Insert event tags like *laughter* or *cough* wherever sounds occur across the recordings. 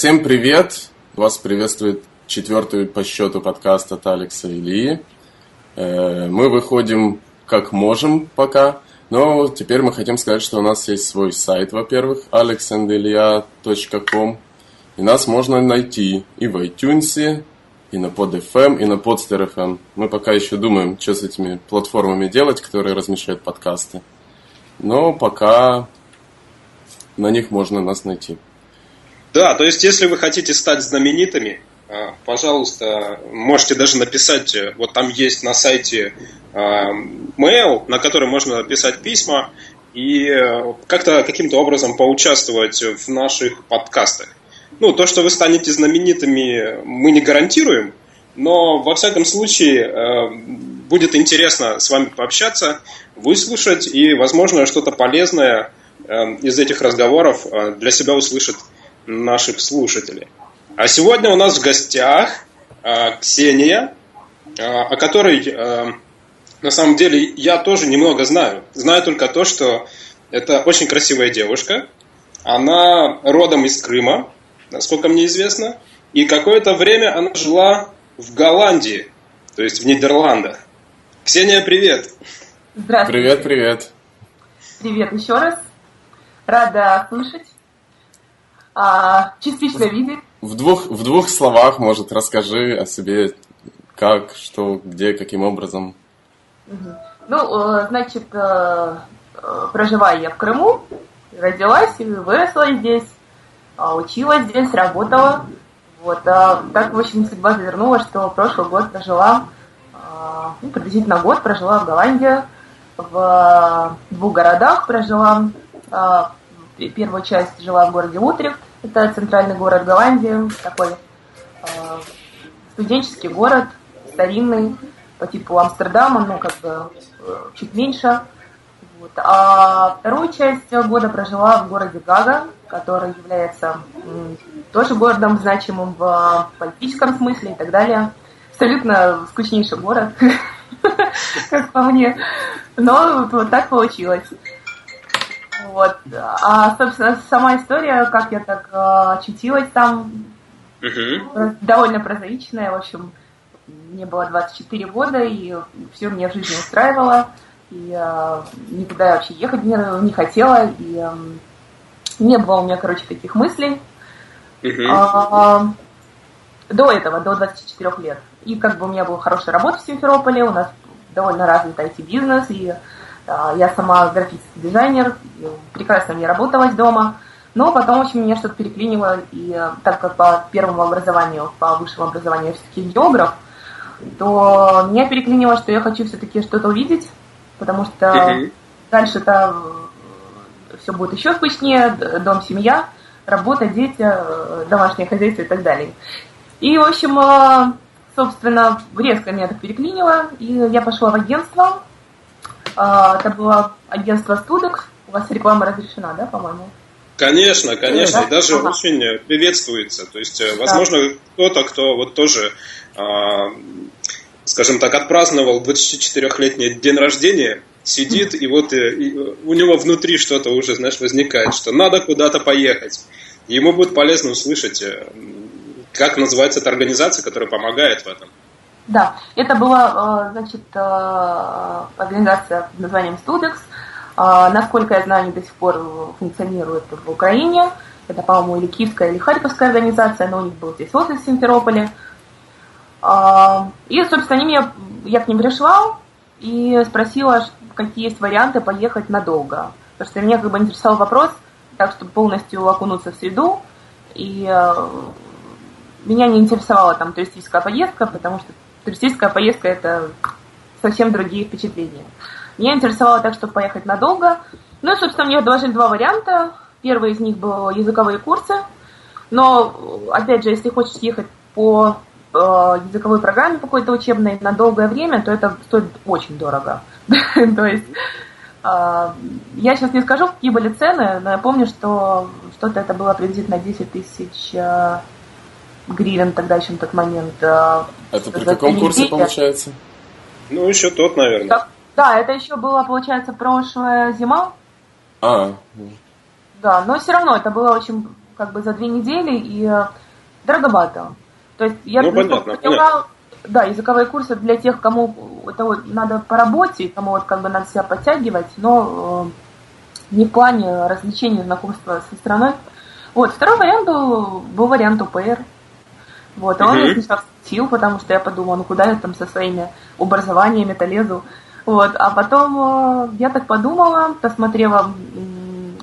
Всем привет! Вас приветствует четвертый по счету подкаст от Алекса Ильи. Э, мы выходим как можем пока, но теперь мы хотим сказать, что у нас есть свой сайт, во-первых, alexandelia.com. И нас можно найти и в iTunes, и на PodFM, и на Podster.fm. Мы пока еще думаем, что с этими платформами делать, которые размещают подкасты. Но пока на них можно нас найти. Да, то есть если вы хотите стать знаменитыми, а, пожалуйста, можете даже написать, э, вот там есть на сайте а, mail, на который можно написать письма и э, как-то каким-то образом поучаствовать в наших подкастах. Ну, то, что вы станете знаменитыми, мы не гарантируем, но во всяком случае э, будет интересно с вами пообщаться, выслушать и, возможно, что-то полезное из этих разговоров для себя услышать наших слушателей. А сегодня у нас в гостях э, Ксения, э, о которой э, на самом деле я тоже немного знаю. Знаю только то, что это очень красивая девушка. Она родом из Крыма, насколько мне известно. И какое-то время она жила в Голландии, то есть в Нидерландах. Ксения, привет! Здравствуйте. Привет, привет. Привет еще раз. Рада слышать а, частично видеть. В двух, в двух словах, может, расскажи о себе, как, что, где, каким образом. Ну, э, значит, э, э, проживаю я в Крыму, родилась и выросла здесь, а, училась здесь, работала. Вот, а так, в общем, судьба завернула, что прошлый год прожила, а, ну, приблизительно год прожила в Голландии, в двух городах прожила. Первую часть жила в городе Утрехт, это центральный город Голландии, такой э, студенческий город, старинный, по типу Амстердама, но как бы э, чуть меньше. Вот. А вторую часть года прожила в городе Гага, который является э, тоже городом значимым в политическом смысле и так далее. Абсолютно скучнейший город, *laughs* как по мне. Но вот так получилось. Вот. А, собственно, сама история, как я так э, очутилась там, uh довольно прозаичная. В общем, мне было 24 года, и все мне в жизни устраивало. И э, никуда я вообще ехать не, не хотела. И э, не было у меня, короче, таких мыслей. uh А, до этого, до 24 лет. И как бы у меня была хорошая работа в Симферополе, у нас довольно развит IT-бизнес, и а, я сама графический дизайнер, прекрасно мне работалась дома, но потом очень меня что-то переклинило, и э, так как по первому образованию, по высшему образованию я географ, то меня переклинило, что я хочу все-таки что-то увидеть, потому что дальше-то э, все будет еще скучнее, дом, семья, работа, дети, э, домашнее хозяйство и так далее. И, в общем, собственно, резко меня так переклинило, и я пошла в агентство, а, это было агентство Студекс. У вас реклама разрешена, да, по-моему? Конечно, конечно, да? и даже ага. очень приветствуется. То есть, э, возможно, да. кто-то, кто вот тоже, а, скажем так, отпраздновал 24-летний день рождения, сидит, и вот э, и у него внутри что-то уже, знаешь, возникает, что надо куда-то поехать. Ему будет полезно услышать, э, как называется эта организация, которая помогает в этом. Да, это была, э, значит, э, организация под названием Studex. Э, насколько я знаю, они до сих пор функционируют в Украине. Это, по-моему, или Киевская, или Харьковская организация, но у них был здесь офис в Симферополе. И, собственно, они меня, я к ним пришла и спросила, какие есть варианты поехать надолго. Потому что меня как бы интересовал вопрос, так, чтобы полностью окунуться в среду. И меня не интересовала там туристическая поездка, потому что туристическая поездка – это совсем другие впечатления. Меня интересовало так, чтобы поехать надолго. Ну и, собственно, мне предложили два варианта. Первый из них был языковые курсы. Но, опять же, если хочешь ехать по э, языковой программе какой-то учебной на долгое время, то это стоит очень дорого. *laughs* То есть э, я сейчас не скажу, какие были цены, но я помню, что что-то это было приблизительно 10 тысяч э, гривен тогда еще на тот момент. Это при каком курсе получается? Ну, еще тот, наверное. Да, да, это еще было, получается, прошлая зима. А. Да, но все равно это было очень как бы за две недели и э, дороговато. То есть я ну, понятно, поняла, да, языковые курсы для тех, кому это вот надо по работе, кому вот как бы надо себя подтягивать, но э, не в плане развлечения, знакомства со страной. Вот, второй вариант был, был вариант УПР. Вот, а он меня сначала смутил, потому что я подумала, ну куда я там со своими образованиями-то лезу. Вот, а потом э, я так подумала, посмотрела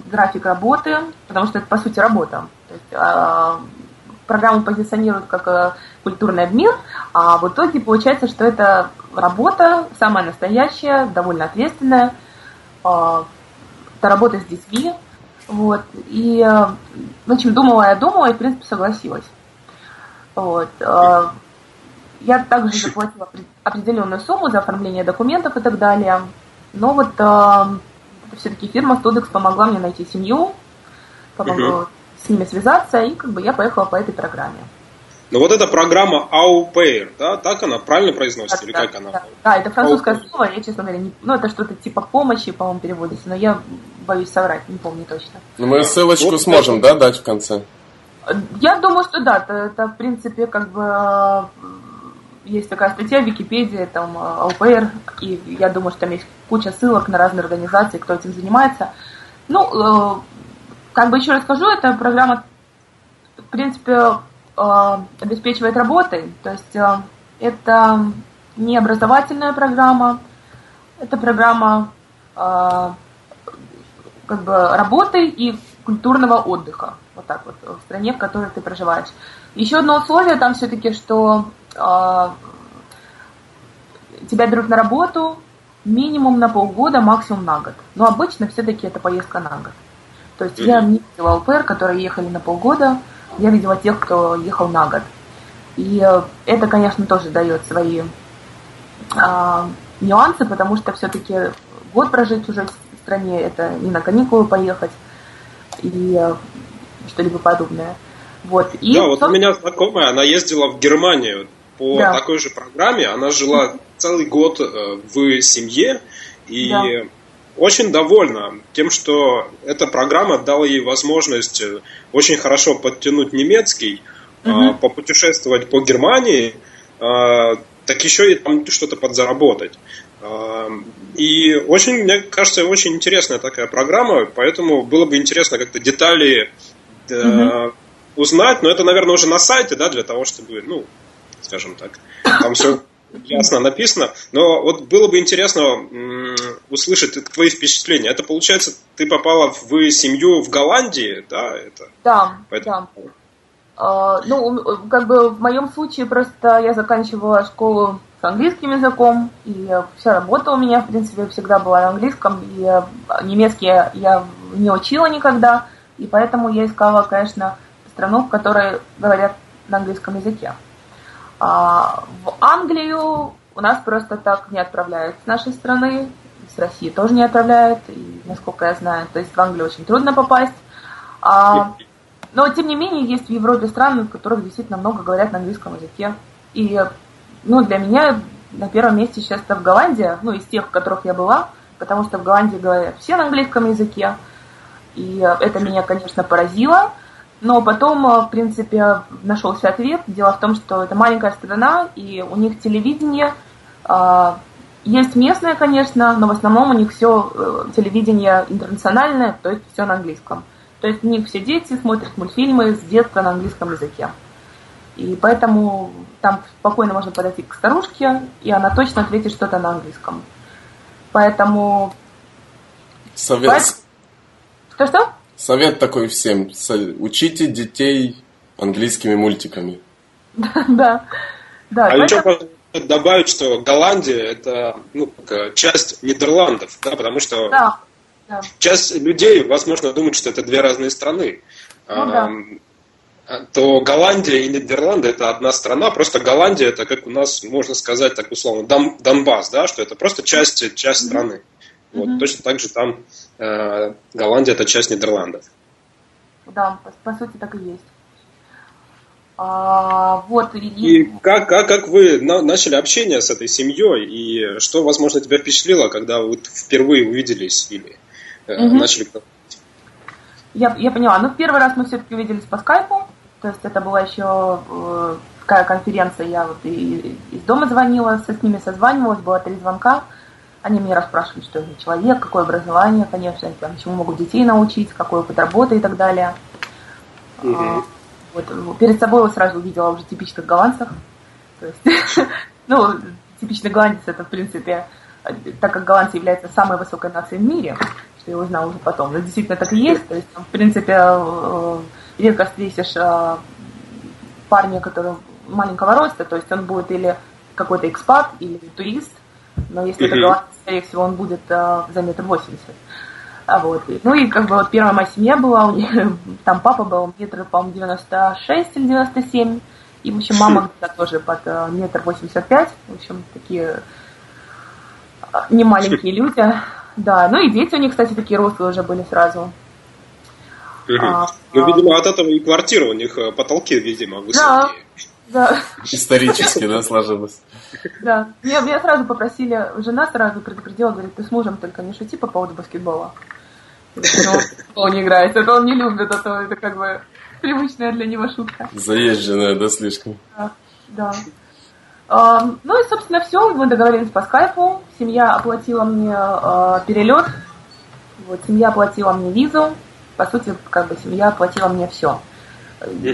график работы, потому что это по сути работа. То есть, э, программу позиционируют как э, культурный обмен, а в итоге получается, что это работа самая настоящая, довольно ответственная. Э, это работа с детьми. Вот. И, э, в общем, думала я думала и, в принципе, согласилась. Вот. Э, я также заплатила определенную сумму за оформление документов и так далее. Но вот э, все-таки фирма Studex помогла мне найти семью, помогла угу. с ними связаться, и как бы я поехала по этой программе. Ну вот эта программа Au Pair, да, так она правильно произносится, да, или да, как она? Да, да это французское слово, я, честно говоря, не, ну это что-то типа помощи, по-моему, переводится, но я боюсь соврать, не помню точно. Ну мы ссылочку вот, сможем, да, дать в конце? Я думаю, что да, это, это в принципе как бы есть такая статья в Википедии, там АУПР, и я думаю, что там есть куча ссылок на разные организации, кто этим занимается. Ну, как бы еще расскажу, эта программа, в принципе, обеспечивает работой, то есть это не образовательная программа, это программа как бы работы и культурного отдыха, вот так вот, в стране, в которой ты проживаешь. Еще одно условие там все-таки, что э, тебя берут на работу минимум на полгода, максимум на год. Но обычно все-таки это поездка на год. То есть я не видела ЛПР, которые ехали на полгода, я видела тех, кто ехал на год. И э, это, конечно, тоже дает свои э, нюансы, потому что все-таки год прожить уже в стране, это не на каникулы поехать и э, что-либо подобное. Вот. И, да, вот у меня знакомая, она ездила в Германию по да. такой же программе. Она жила целый год э, в семье и да. очень довольна тем, что эта программа дала ей возможность э, очень хорошо подтянуть немецкий, угу. попутешествовать по Германии, так еще и там что-то подзаработать. И очень, мне кажется, очень интересная такая программа, поэтому было бы интересно как-то детали угу узнать, но это, наверное, уже на сайте, да, для того, чтобы, ну, скажем так, там все *laughs* ясно написано. Но вот было бы интересно услышать твои впечатления. Это получается, ты попала в семью в Голландии, да? Это, да, поэтому... да. Uh, ну, как бы в моем случае просто я заканчивала школу с английским языком, и вся работа у меня, в принципе, всегда была на английском, и немецкий я не учила никогда, и поэтому я искала, конечно, страну, в которой говорят на английском языке. А в Англию у нас просто так не отправляют с нашей страны, с России тоже не отправляют, и, насколько я знаю, то есть в Англию очень трудно попасть. А, но, тем не менее, есть в Европе страны, в которых действительно много говорят на английском языке. И ну, для меня на первом месте сейчас это в Голландии, ну, из тех, в которых я была, потому что в Голландии говорят все на английском языке. И это меня, конечно, поразило. Но потом, э, в принципе, нашелся ответ. Дело в том, что это маленькая страна, и у них телевидение э, есть местное, конечно, но в основном у них все э, телевидение интернациональное, то есть все на английском. То есть у них все дети смотрят мультфильмы с детства на английском языке. И поэтому там спокойно можно подойти к старушке, и она точно ответит что-то на английском. Поэтому... Совет... Что-что? Совет такой всем. Учите детей английскими мультиками. *laughs* Да. да. А еще добавить, что Голландия это ну, часть Нидерландов, да, потому что да, да. часть людей, возможно, думают, что это две разные страны. Ну, да. То Голландия и Нидерланды это одна страна, просто Голландия это как у нас, можно сказать так условно, Дон, Донбасс, да, что это просто часть, часть страны. Вот, Точно так же там Голландия это часть Нидерландов. Да, по, по сути так и есть. А, вот, и, и как, как, как вы на, начали общение с этой семьей, и что, возможно, тебя впечатлило, когда вы впервые увиделись или э, угу. начали Я, я поняла. Ну, первый раз мы все-таки увиделись по скайпу. То есть это была еще э, такая конференция. Я вот и, из дома звонила, с ними созванивалась, было три звонка. Они меня расспрашивали, что за человек, какое образование, конечно, там, чему могут детей научить, какой опыт работы и так далее. Mm-hmm. Вот, перед собой я сразу увидела уже типичных голландцев. То есть, *laughs* ну, типичный голландец это, в принципе, так как голландцы являются самой высокой нацией в мире, что я узнала уже потом, но действительно так и есть. То есть, в принципе, э, редко встретишь э, парня, который маленького роста, то есть он будет или какой-то экспат, или турист, но если это голландец, скорее всего, он будет э, за метр восемьдесят. А вот. Ну и как бы вот первая моя семья была, у них, *laughs* там папа был метр, по-моему, 96 или 97, и, в общем, мама где-то тоже под э, метр восемьдесят пять, в общем, такие э, не маленькие люди. Да, ну и дети у них, кстати, такие рослые уже были сразу. А, ну, а, видимо, от этого и квартира у них э, потолки, видимо, высокие. Да, да. Исторически, да, сложилось. Да. Меня, меня сразу попросили, жена сразу предупредила, говорит, ты с мужем только не шути по поводу баскетбола. Ну, он не играет, это он не любит, а то это как бы привычная для него шутка. Заезженная, да, слишком? Да, да. А, ну и, собственно, все. Мы договорились по скайпу. Семья оплатила мне а, перелет. Вот, семья оплатила мне визу. По сути, как бы семья оплатила мне все. Я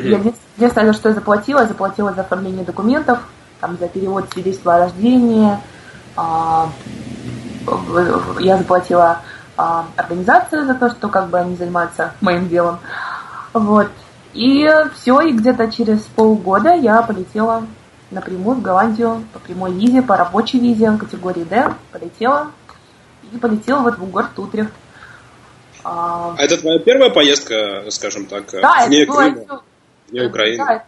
единственное, что я заплатила, я заплатила за оформление документов, там, за перевод свидетельства о рождении. А, я заплатила а, организации за то, что как бы они занимаются моим делом. Вот. И все, и где-то через полгода я полетела напрямую в Голландию по прямой визе, по рабочей визе категории D, полетела. И полетела вот в город Утрехт. А, а это твоя первая поездка, скажем так, да, вне это Крыма, все... вне Украины? Да,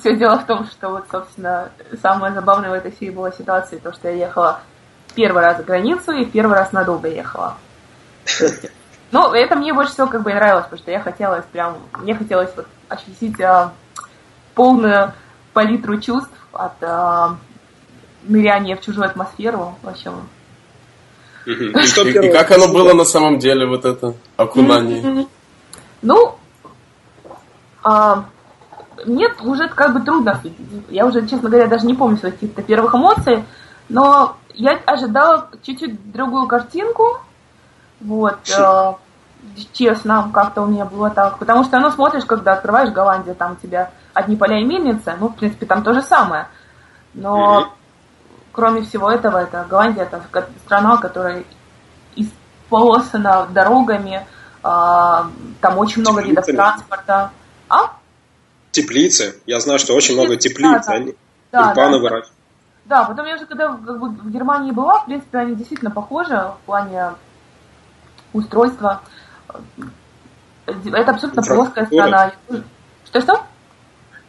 все дело в том, что вот, собственно, самое забавное в этой всей была ситуация, то, что я ехала первый раз за границу и первый раз надолго ехала. Ну, это мне больше всего как бы нравилось, потому что я хотела прям, мне хотелось вот ощутить а, полную палитру чувств от а, ныряния в чужую атмосферу. В общем, и, и как оно было на самом деле, вот это окунание? Ну, а, нет, уже как бы трудно Я уже, честно говоря, даже не помню своих каких-то первых эмоций, но я ожидала чуть-чуть другую картинку. Вот, э, честно, как-то у меня было так. Потому что, ну, смотришь, когда открываешь Голландию, там у тебя одни поля и мельницы, ну, в принципе, там то же самое. Но, mm-hmm. Кроме всего этого, это Голландия, это страна, которая исполосана дорогами, э, там очень много видов транспорта. А? Теплицы. Я знаю, что очень много теплиц. Да, да. Они да, да. выращивают. Да, потом я уже когда как бы, в Германии была, в принципе, они действительно похожи в плане устройства. Это абсолютно плоская страна. Что-что?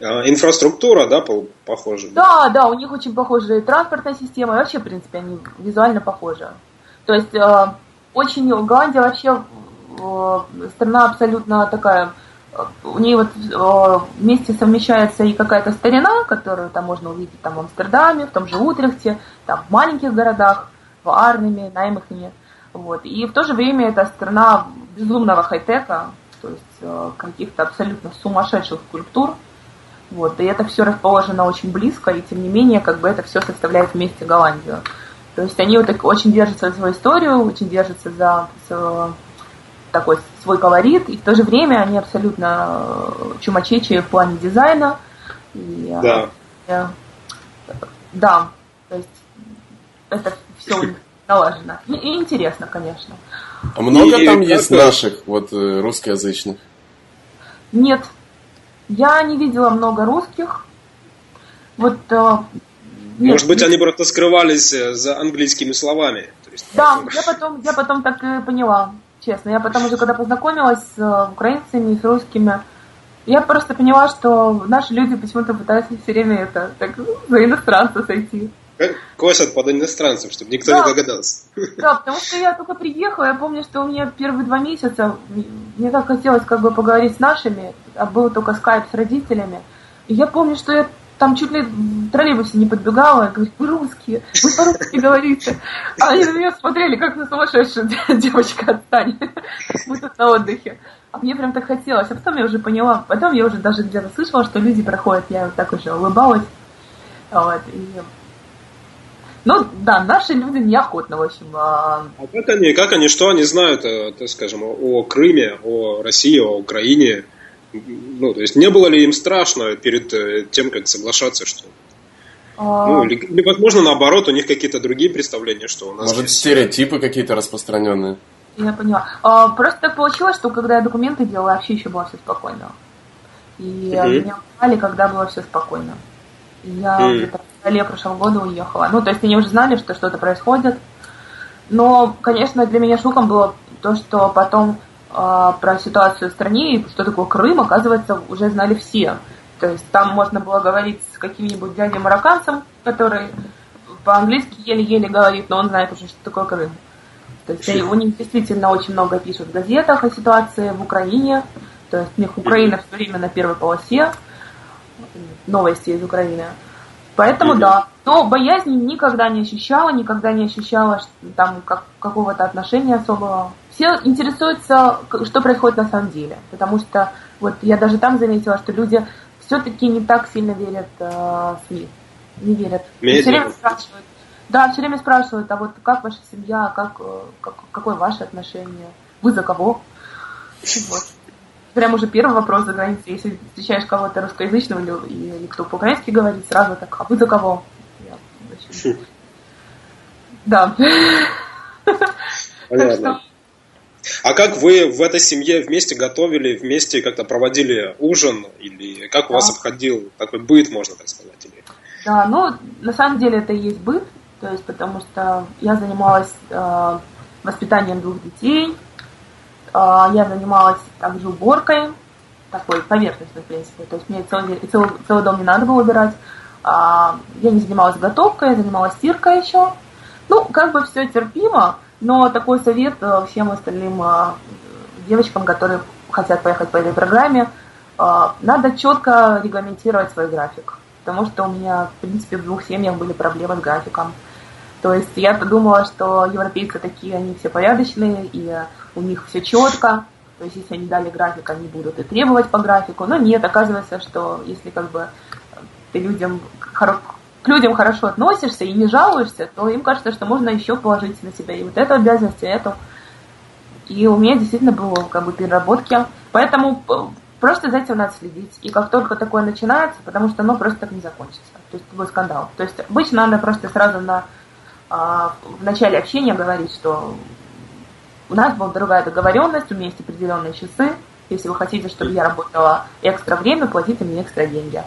А, инфраструктура, да, похожа? Да, да, у них очень похожая транспортная система, и вообще, в принципе, они визуально похожи. То есть, э, очень, Голландия вообще э, страна абсолютно такая у нее вот э, вместе совмещается и какая-то старина, которую там можно увидеть там в Амстердаме, в том же Утрехте, там в маленьких городах, в Арнеме, Наймахене. Вот. И в то же время это страна безумного хай-тека, то есть э, каких-то абсолютно сумасшедших культур. Вот. И это все расположено очень близко, и тем не менее, как бы это все составляет вместе Голландию. То есть они вот так очень держатся за свою историю, очень держатся за, за такой свой колорит, и в то же время они абсолютно э, чумачечи в плане дизайна. И, э, да. Э, да, то есть это все налажено. И, и интересно, конечно. А много и там есть наших, вот русскоязычных? Нет. Я не видела много русских. Вот нет, Может быть, они просто скрывались за английскими словами. Есть, да, я потом, я потом так и поняла честно. Я потом уже, когда познакомилась с э, украинцами и с русскими, я просто поняла, что наши люди почему-то пытаются все время это так за иностранца сойти. Косят под иностранцев, чтобы никто да. не догадался. Да, потому что я только приехала, я помню, что у меня первые два месяца, мне так хотелось как бы поговорить с нашими, а был только скайп с родителями. И я помню, что я там чуть ли в троллейбусе не подбегала, говорит, вы русские, вы по-русски говорите. А они на меня смотрели, как на сумасшедшую *laughs* девочка, отстань. Мы тут на отдыхе. А мне прям так хотелось. А потом я уже поняла, потом я уже даже где-то слышала, что люди проходят, я вот так уже улыбалась. Вот, и... Ну, да, наши люди неохотно, в общем. А... а как они, как они, что они знают, э, так скажем, о Крыме, о России, о Украине? Ну, то есть не было ли им страшно перед э, тем, как соглашаться, что а... Ну, или, или, возможно, наоборот, у них какие-то другие представления, что у нас. Может, здесь... стереотипы какие-то распространенные. Я поняла. А, просто так получилось, что когда я документы делала, вообще еще было все спокойно. И mm-hmm. меня узнали, когда было все спокойно. И я mm-hmm. где-то феврале прошлого года уехала. Ну, то есть они уже знали, что что-то происходит. Но, конечно, для меня шоком было то, что потом э, про ситуацию в стране и что такое Крым, оказывается, уже знали все. То есть там можно было говорить с каким-нибудь дядей марокканцем, который по-английски еле-еле говорит, но он знает уже, что такое Крым. То есть у них действительно очень много пишут в газетах о ситуации в Украине. То есть у них Украина все время на первой полосе новости из Украины. Поэтому да. Но боязни никогда не ощущала, никогда не ощущала там как, какого-то отношения особого. Все интересуются, что происходит на самом деле. Потому что вот я даже там заметила, что люди все-таки не так сильно верят э, СМИ. Не верят. Все время спрашивают, да, все время спрашивают, а вот как ваша семья, как, э, как, какое ваше отношение, вы за кого? Вот. Прям уже первый вопрос за границей. Если встречаешь кого-то русскоязычного или, или кто по-украински говорит, сразу так, а вы за кого? Я, вообще... Да. Понятно. А как вы в этой семье вместе готовили, вместе как-то проводили ужин? Или как у вас обходил такой быт, можно так сказать? Или... Да, ну, на самом деле это и есть быт. То есть, потому что я занималась э, воспитанием двух детей, я занималась также уборкой, такой поверхностной, в принципе. То есть мне целый, целый, целый дом не надо было убирать. А, я не занималась готовкой, я занималась стиркой еще. Ну, как бы все терпимо, но такой совет э, всем остальным э, девочкам, которые хотят поехать по этой программе, э, надо четко регламентировать свой график. Потому что у меня, в принципе, в двух семьях были проблемы с графиком. То есть я-то думала, что европейцы такие, они все порядочные, и у них все четко. То есть если они дали график, они будут и требовать по графику. Но нет, оказывается, что если как бы ты людям к людям хорошо относишься и не жалуешься, то им кажется, что можно еще положить на себя и вот эту обязанность, и эту. И у меня действительно было как бы переработки. Поэтому э, просто за этим надо следить. И как только такое начинается, потому что оно просто так не закончится. То есть будет скандал. То есть обычно надо просто сразу на в начале общения говорить, что у нас была другая договоренность, у меня есть определенные часы. Если вы хотите, чтобы я работала экстра время, платите мне экстра деньги.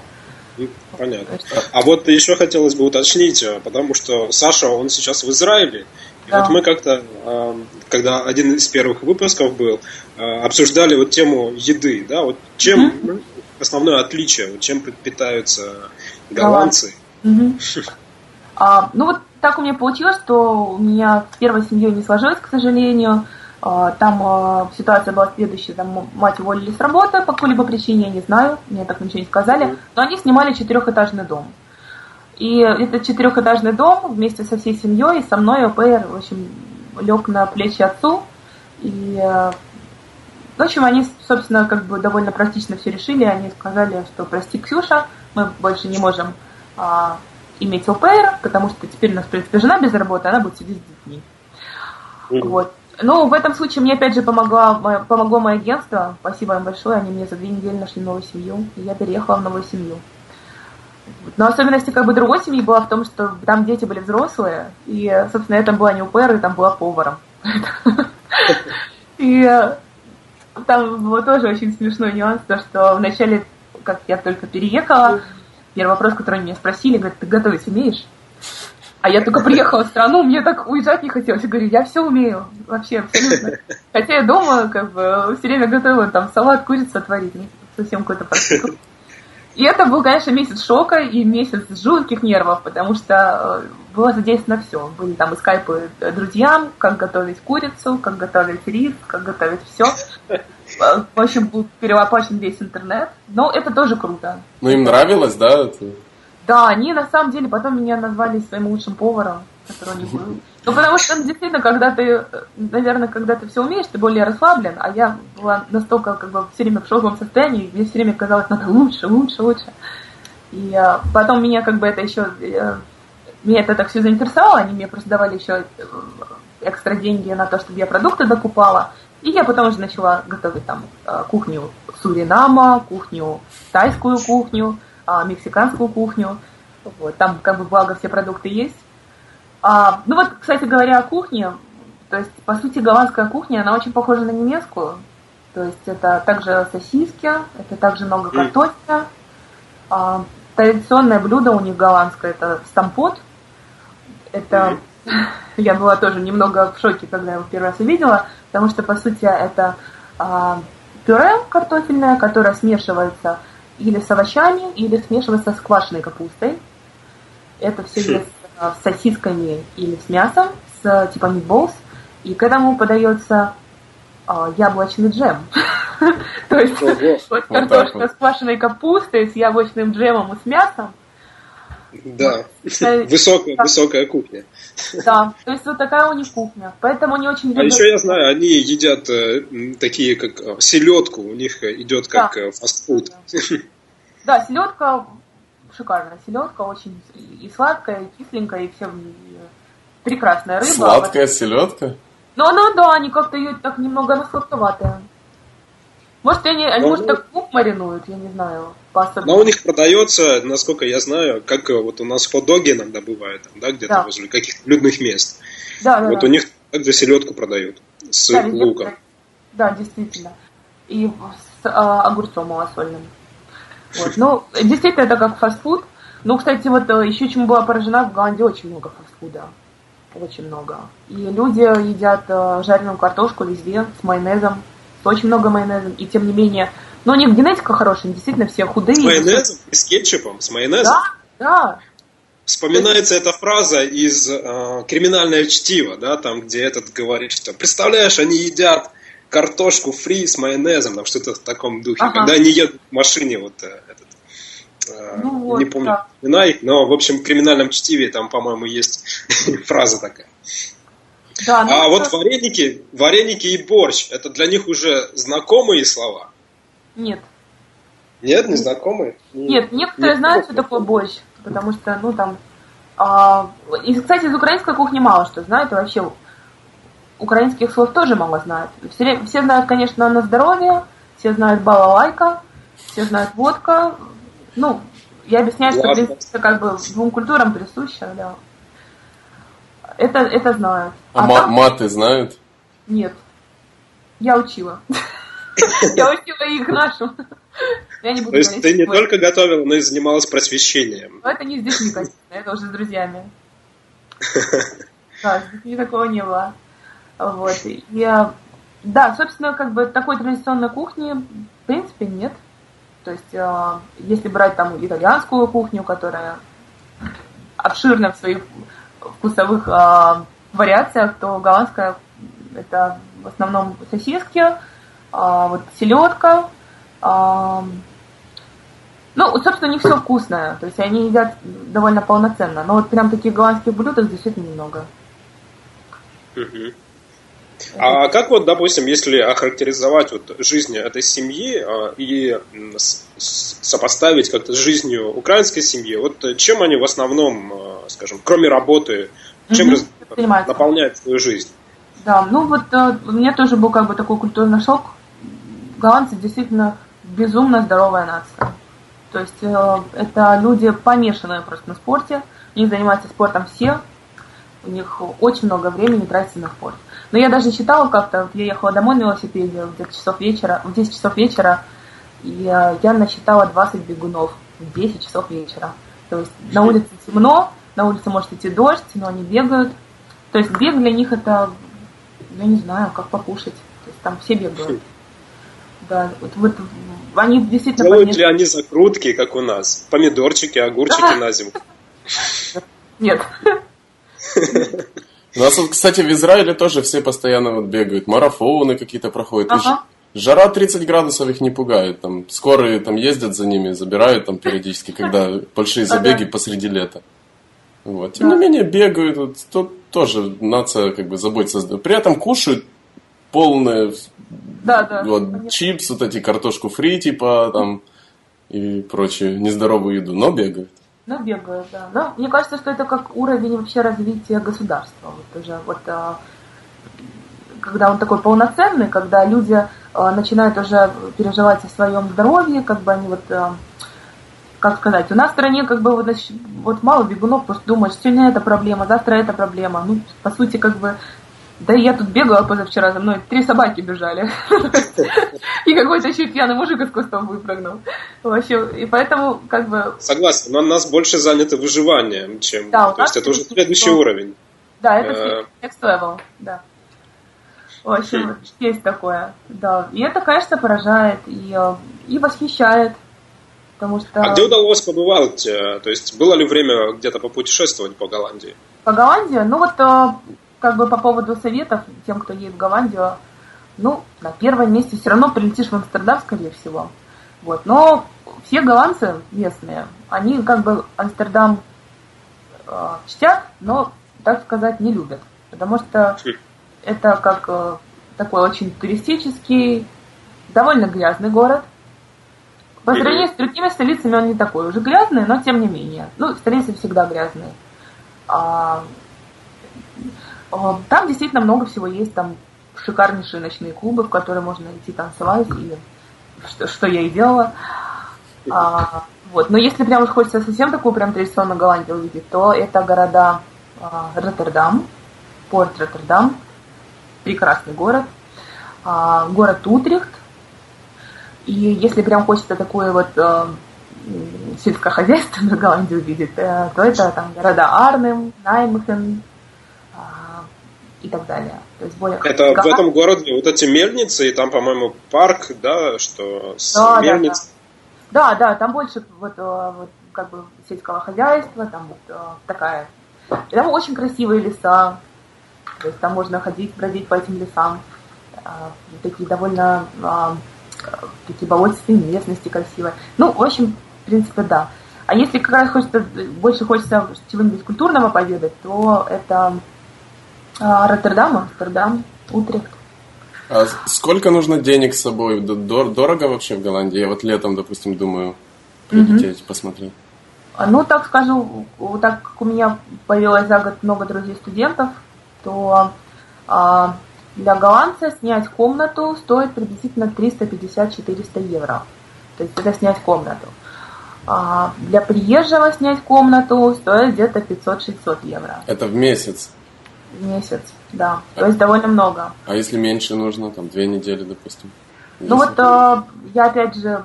Понятно. А вот еще хотелось бы уточнить, э, потому что Саша, он сейчас в Израиле. И да. вот мы как-то, э, когда один из первых выпусков был, э, обсуждали вот тему еды, да, вот чем mm основное отличие, вот чем питаются голландцы. mm А, ну вот так у меня получилось, что у меня с первой семьей не сложилось, к сожалению. А, там а, ситуация была следующая, там мать уволили с работы по какой-либо причине, я не знаю, мне так ничего не сказали, но они снимали четырехэтажный дом. И этот четырехэтажный дом вместе со всей семьей и со мной ОПР, в общем, лег на плечи отцу. И, в общем, они, собственно, как бы довольно практично все решили. Они сказали, что прости, Ксюша, мы больше не можем иметь ЛПР, потому что теперь у нас, в принципе, жена без работы, она будет сидеть с детьми. Mm-hmm. Вот. Ну, в этом случае мне опять же помогла, помогло мое агентство. Спасибо им большое. Они мне за две недели нашли новую семью. И я переехала в новую семью. Но особенность как бы другой семьи была в том, что там дети были взрослые, и, собственно, я там была не УПР, и там была поваром. И там был тоже очень смешной нюанс, то, что вначале, как я только переехала, Первый вопрос, который меня спросили, говорят, ты готовить умеешь? А я только приехала в страну, мне так уезжать не хотелось. Я говорю, я все умею, вообще абсолютно. Хотя я дома как бы все время готовила там салат, курицу отварить, ну, совсем какой-то простой. И это был, конечно, месяц шока и месяц жутких нервов, потому что э, было задействовано все. Были там и скайпы друзьям, как готовить курицу, как готовить рис, как готовить все. Э, в общем, был перелопачен весь интернет. Но это тоже круто. Ну, им нравилось, да? Это... Да, они на самом деле потом меня назвали своим лучшим поваром, который не был. *laughs* Ну, потому что ну, действительно, когда ты, наверное, когда ты все умеешь, ты более расслаблен, а я была настолько как бы все время в шоковом состоянии, мне все время казалось, надо лучше, лучше, лучше. И а, потом меня как бы это еще, а, меня это так все заинтересовало, они мне просто давали еще э, экстра деньги на то, чтобы я продукты докупала. И я потом уже начала готовить там а, кухню Суринама, кухню, тайскую кухню, а, мексиканскую кухню. Вот, там как бы благо все продукты есть. А, ну вот, кстати говоря, о кухне, то есть, по сути, голландская кухня, она очень похожа на немецкую. То есть это также сосиски, это также много картофеля. А, традиционное блюдо у них голландское это стампот. Это *laughs* я была тоже немного в шоке, когда его первый раз увидела, потому что, по сути, это а, пюре картофельное, которое смешивается или с овощами, или смешивается с квашеной капустой. Это все есть с сосисками или с мясом, с типа митболс. И к этому подается а, яблочный джем. *laughs* То есть вот картошка с квашеной капустой, с яблочным джемом и с мясом. Да, высокая, высокая кухня. Да, *laughs* то есть вот такая у них кухня. Поэтому они очень любят... А еще я знаю, они едят э, такие, как э, селедку, у них идет как да. Э, фастфуд. Да, селедка шикарная. Селедка очень и сладкая, и кисленькая, и все прекрасная рыба. Сладкая селедка? Ну, ну да, они как-то ее так немного она сладковатая. Может, они, они может, так лук маринуют, я не знаю. Но у них продается, насколько я знаю, как вот у нас хот-доги иногда бывают, да, где-то да. возле каких-то людных мест. Да, да, вот да. у них также селедку продают с да, луком. Да, действительно. И с а, огурцом малосольным. Вот. Ну, действительно, это как фастфуд. Ну, кстати, вот э, еще чему была поражена, в Голландии очень много фастфуда. Очень много. И люди едят э, жареную картошку везде с майонезом, с очень много майонезом. И тем не менее, но у них генетика хорошая, действительно все худые. С майонезом? И с кетчупом? С майонезом? Да, да. Вспоминается эта фраза из э, «Криминальное чтиво», да, там, где этот говорит, что «Представляешь, они едят картошку фри с майонезом», там что-то в таком духе. Ага. Когда они едут в машине, вот э, этот, э, ну, вот, не помню да. имена их, но, в общем, в «Криминальном чтиве» там, по-моему, есть *laughs* фраза такая. Да, ну, а это... вот вареники, вареники и борщ, это для них уже знакомые слова? Нет. Нет, не знакомые? Нет, некоторые Нет, знают, что такое борщ, потому что, ну, там... А, и, кстати, из украинской кухни мало что знают, и вообще украинских слов тоже мало знают. Все, все знают, конечно, на здоровье, все знают балалайка, все знают водка. Ну, я объясняю, что это как бы двум культурам присуще, да. Это, это знают. А, а там... маты знают? Нет. Я учила. *laughs* Я учила их нашу. Я не буду То есть ты не только готовила, но и занималась просвещением. Но это не с детьми, конечно, это уже с друзьями. *laughs* Да, с детьми такого не было. Вот. Я... Да, собственно, как бы такой традиционной кухни в принципе нет. То есть, э, если брать там итальянскую кухню, которая обширна в своих вкусовых э, вариациях, то голландская это в основном сосиски, а, вот селедка. А, ну, собственно, не все вкусное. То есть они едят довольно полноценно. Но вот прям таких голландских блюд их действительно немного. А как вот, допустим, если охарактеризовать вот жизнь этой семьи а, и сопоставить как-то с жизнью украинской семьи, вот чем они в основном, а, скажем, кроме работы, чем угу, наполняют свою жизнь? Да, ну вот э, у меня тоже был как бы такой культурный шок голландцы действительно безумно здоровая нация. То есть э, это люди помешанные просто на спорте, они занимаются спортом все, у них очень много времени тратится на спорт. Но я даже считала как-то, вот я ехала домой на велосипеде 10 часов вечера, в 10 часов вечера, и э, я насчитала 20 бегунов в 10 часов вечера. То есть на улице темно, на улице может идти дождь, но они бегают. То есть бег для них это, я не знаю, как покушать. То есть там все бегают. Да, вот, вот они действительно... Делают помеш... ли они закрутки, как у нас? Помидорчики, огурчики *laughs* на зиму? Нет. *laughs* У нас, вот, кстати, в Израиле тоже все постоянно вот бегают, марафоны какие-то проходят. Ага. Жара 30 градусов их не пугает. Там скорые там ездят за ними, забирают там периодически, когда большие забеги посреди лета. Вот. Тем не менее, бегают, вот, тут тоже нация как бы заботится. При этом кушают полные да, да, вот, чипсы, вот эти картошку фри, типа там и прочую нездоровую еду, но бегают. Ну, бегают, да. Но мне кажется, что это как уровень вообще развития государства. Вот уже вот а, когда он такой полноценный, когда люди а, начинают уже переживать о своем здоровье, как бы они вот а, как сказать, у нас в стране как бы вот, вот мало бегунов, просто думаешь, сегодня эта проблема, завтра эта проблема. Ну, по сути, как бы да я тут бегала позавчера, за мной три собаки бежали. И какой-то еще пьяный мужик из кустов выпрыгнул. Вообще, и поэтому как бы... Согласен, но нас больше заняты выживанием, чем... Да, То есть это уже следующий уровень. Да, это э, next level, да. В общем, есть такое, да. И это, конечно, поражает и, э, и восхищает. Потому что... А где удалось побывать? Э, то есть было ли время где-то попутешествовать по Голландии? По Голландии? Ну вот как бы по поводу советов тем, кто едет в Голландию, ну, на первом месте все равно прилетишь в Амстердам, скорее всего. Вот. Но все голландцы местные, они как бы Амстердам э, чтят, но, так сказать, не любят. Потому что это как э, такой очень туристический, довольно грязный город. По сравнению с другими столицами он не такой уже грязный, но тем не менее. Ну, столицы всегда грязные. А, там действительно много всего есть, там шикарнейшие ночные клубы, в которые можно идти танцевать, и что, что я и делала. А, вот. Но если прям уж хочется совсем такую прям традиционную Голландию увидеть, то это города а, Роттердам, порт Роттердам, прекрасный город, а, город Утрехт, и если прям хочется такую вот а, сельскохозяйственную *laughs* Голландию увидеть, э, то это там города Арнем, Наймхен, и так далее. То есть более Это в этом городе вот эти мельницы, и там, по-моему, парк, да, что с да, мельниц. Да, да. да, там больше вот, э, вот как бы сельского хозяйства, там вот э, такая. И там очень красивые леса. То есть там можно ходить, бродить по этим лесам. Э, такие довольно такие болотистые местности красивые. Ну, в общем, в принципе, да. А если как раз хочется, больше хочется чего-нибудь культурного поведать, то это а, Роттердам, Амстердам, Утрехт. А сколько нужно денег с собой? Дорого вообще в Голландии? Я вот летом, допустим, думаю прилететь, угу. посмотреть. А, ну, так скажу, так как у меня появилось за год много друзей-студентов, то а, для голландца снять комнату стоит приблизительно 350-400 евро. То есть это снять комнату. А для приезжего снять комнату стоит где-то 500-600 евро. Это в месяц? Месяц, да. А, То есть довольно много. А если меньше нужно, там две недели, допустим? Ну вот э, я опять же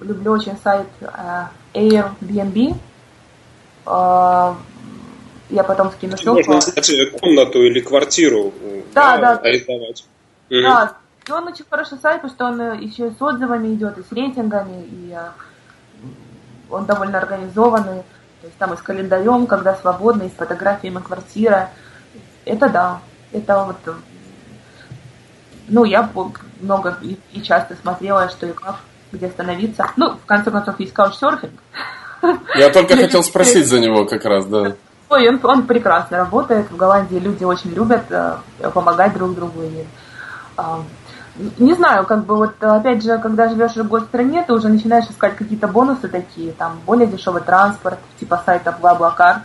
люблю очень сайт э, Airbnb. Э, я потом скину ссылку. Можно взять комнату или квартиру да, да, арендовать. Да, и он очень хороший сайт, потому что он э, еще и с отзывами идет, и с рейтингами, и э, он довольно организованный. То есть там и с календарем, когда свободно, и с фотографиями квартиры. Это да. Это вот... Э, ну, я много и, и часто смотрела, что и как, где остановиться. Ну, в конце концов, есть каучсерфинг. Я только *laughs* хотел спросить за него как раз, да. Ой, он, он прекрасно работает. В Голландии люди очень любят э, помогать друг другу. И, э, не знаю, как бы вот опять же, когда живешь в год стране, ты уже начинаешь искать какие-то бонусы такие, там более дешевый транспорт, типа сайта BlaBlaCar.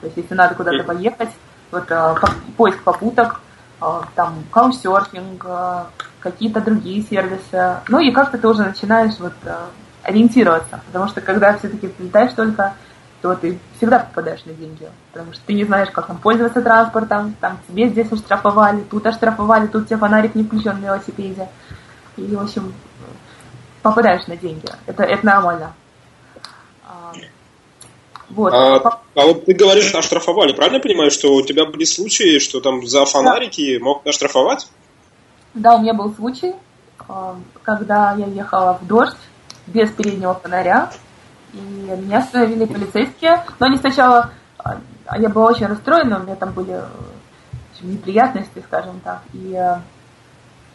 То есть, если надо куда-то поехать, вот э, поиск попуток, э, там каучсерфинг, э, какие-то другие сервисы. Ну и как-то ты уже начинаешь вот ориентироваться, потому что когда все-таки прилетаешь только, то ты всегда попадаешь на деньги, потому что ты не знаешь, как там пользоваться транспортом, там тебе здесь оштрафовали, тут оштрафовали, тут тебе фонарик не включен на велосипеде. И, в общем, попадаешь на деньги. Это, это нормально. Вот. А, а вот ты говоришь, оштрафовали. Правильно я понимаю, что у тебя были случаи, что там за фонарики да. мог оштрафовать? Да, у меня был случай, а, когда я ехала в дождь без переднего фонаря, и меня остановили полицейские. Но они сначала... А, я была очень расстроена, у меня там были неприятности, скажем так. И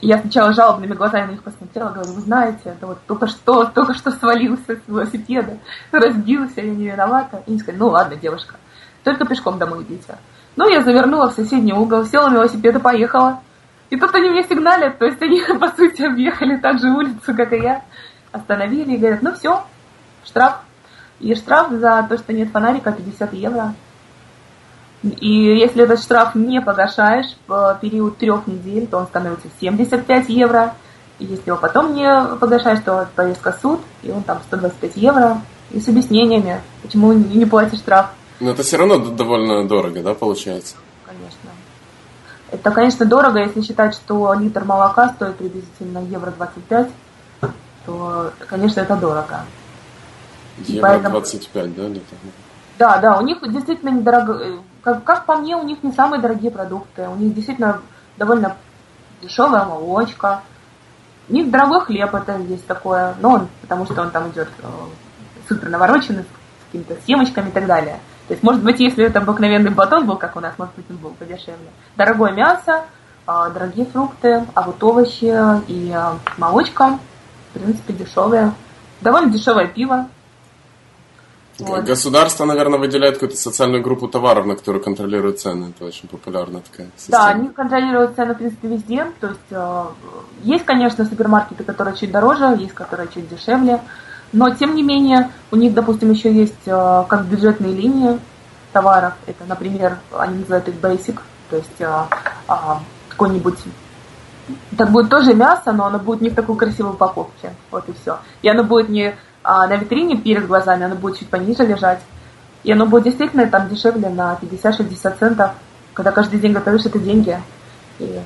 я сначала жалобными глазами на них посмотрела, говорю, вы знаете, это вот только что, только что свалился с велосипеда, разбился, я не виновата. И они сказали, ну ладно, девушка, только пешком домой идите. Ну, я завернула в соседний угол, села на велосипед и поехала. И тут они мне сигналят, то есть они, *laughs* по сути, объехали так же улицу, как и я, остановили и говорят, ну все, штраф. И штраф за то, что нет фонарика, 50 евро. И если этот штраф не погашаешь в период трех недель, то он становится 75 евро. И если его потом не погашаешь, то повестка суд, и он там 125 евро. И с объяснениями, почему не платишь штраф. Но это все равно довольно дорого, да, получается? Конечно. Это, конечно, дорого, если считать, что литр молока стоит приблизительно евро 25, то, конечно, это дорого. Евро поэтому... 25, да, литр? Да, да, у них действительно недорого, э, как, как по мне, у них не самые дорогие продукты. У них действительно довольно дешевая молочка. У них дорогой хлеб, это есть такое. Но он, потому что он там идет э, супер навороченный, с какими-то семечками и так далее. То есть, может быть, если это обыкновенный батон был, как у нас, может быть, он был подешевле. Дорогое мясо, э, дорогие фрукты, а вот овощи и э, молочка, в принципе, дешевые. Довольно дешевое пиво, вот. Государство, наверное, выделяет какую-то социальную группу товаров, на которую контролируют цены. Это очень популярная такая система. Да, они контролируют цены, в принципе, везде. То есть э, есть, конечно, супермаркеты, которые чуть дороже, есть, которые чуть дешевле. Но, тем не менее, у них, допустим, еще есть э, как бюджетные линии товаров. Это, например, они называют их basic, то есть э, э, какой-нибудь это будет тоже мясо, но оно будет не в такой красивой упаковке. Вот и все. И оно будет не а на витрине перед глазами оно будет чуть пониже лежать. И оно будет действительно там дешевле на 50-60 центов. Когда каждый день готовишь, это деньги. И...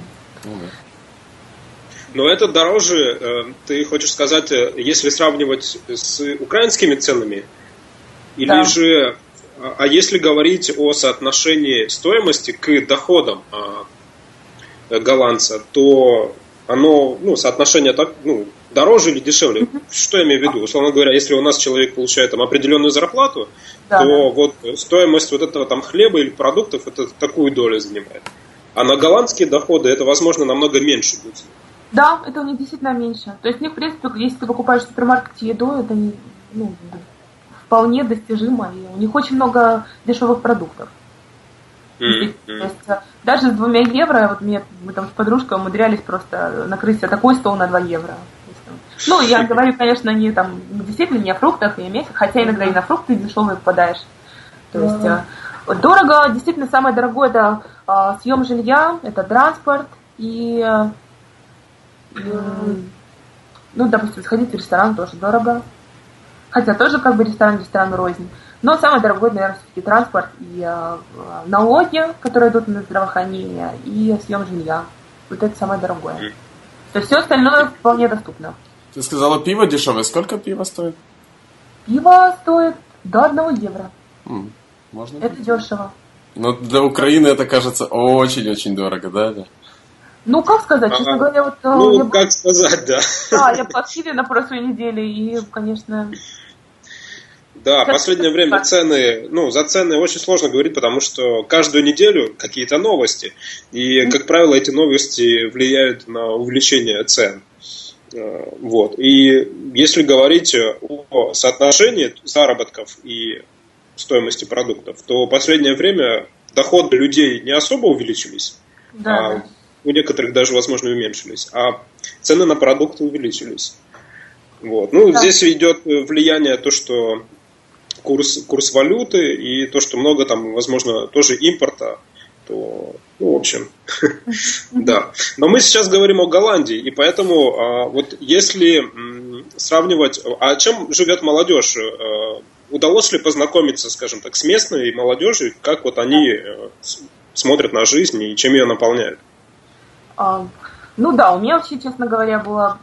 Но это дороже, э, ты хочешь сказать, э, если сравнивать с украинскими ценами, или да. же, а, а если говорить о соотношении стоимости к доходам а, голландца, то оно, ну, соотношение так, ну, дороже или дешевле? Mm-hmm. Что я имею в виду? Условно говоря, если у нас человек получает там определенную зарплату, да, то да. вот стоимость вот этого там хлеба или продуктов это такую долю занимает. А на голландские доходы это, возможно, намного меньше будет. Да, это у них действительно меньше. То есть у них, в принципе, если ты покупаешь в супермаркете еду, это не, ну, вполне достижимо. И у них очень много дешевых продуктов. Mm-hmm. То есть э, даже с двумя евро, вот мне, мы там с подружкой умудрялись просто накрыть себе такой стол на 2 евро. Ну, я говорю, конечно, не там, действительно не о фруктах и о мясе, хотя иногда и на фрукты дешевые попадаешь. То есть э, дорого, действительно, самое дорогое это э, съем жилья, это транспорт и, э, ну, допустим, сходить в ресторан тоже дорого. Хотя тоже как бы ресторан ресторан рознь. Но самое дорогое, наверное, все-таки транспорт и э, налоги, которые идут на здравоохранение, и съем жилья. Вот это самое дорогое. То есть все остальное вполне доступно. Ты сказала пиво дешевое. Сколько пиво стоит? Пиво стоит до 1 евро. М, можно? Это пить? дешево. Но для Украины это кажется очень-очень дорого, да? да? Ну, как сказать, честно ага. говоря, вот... Э, ну, я... как сказать, да. Да, я по на прошлой неделе, и, конечно, да, в последнее время цены, ну, за цены очень сложно говорить, потому что каждую неделю какие-то новости. И, как правило, эти новости влияют на увеличение цен. Э, вот. И если говорить о соотношении заработков и стоимости продуктов, то в последнее время доходы людей не особо увеличились, да, а да. у некоторых даже, возможно, уменьшились, а цены на продукты увеличились. Вот. Ну, да. здесь идет влияние то, что курс, курс валюты и то, что много там, возможно, тоже импорта, то, ну, в общем, *laughs* да. Но мы сейчас говорим о Голландии, и поэтому а, вот если сравнивать, а чем живет молодежь, а, удалось ли познакомиться, скажем так, с местной молодежью, как вот они э, смотрят на жизнь и чем ее наполняют? А, ну да, у меня вообще, честно говоря, было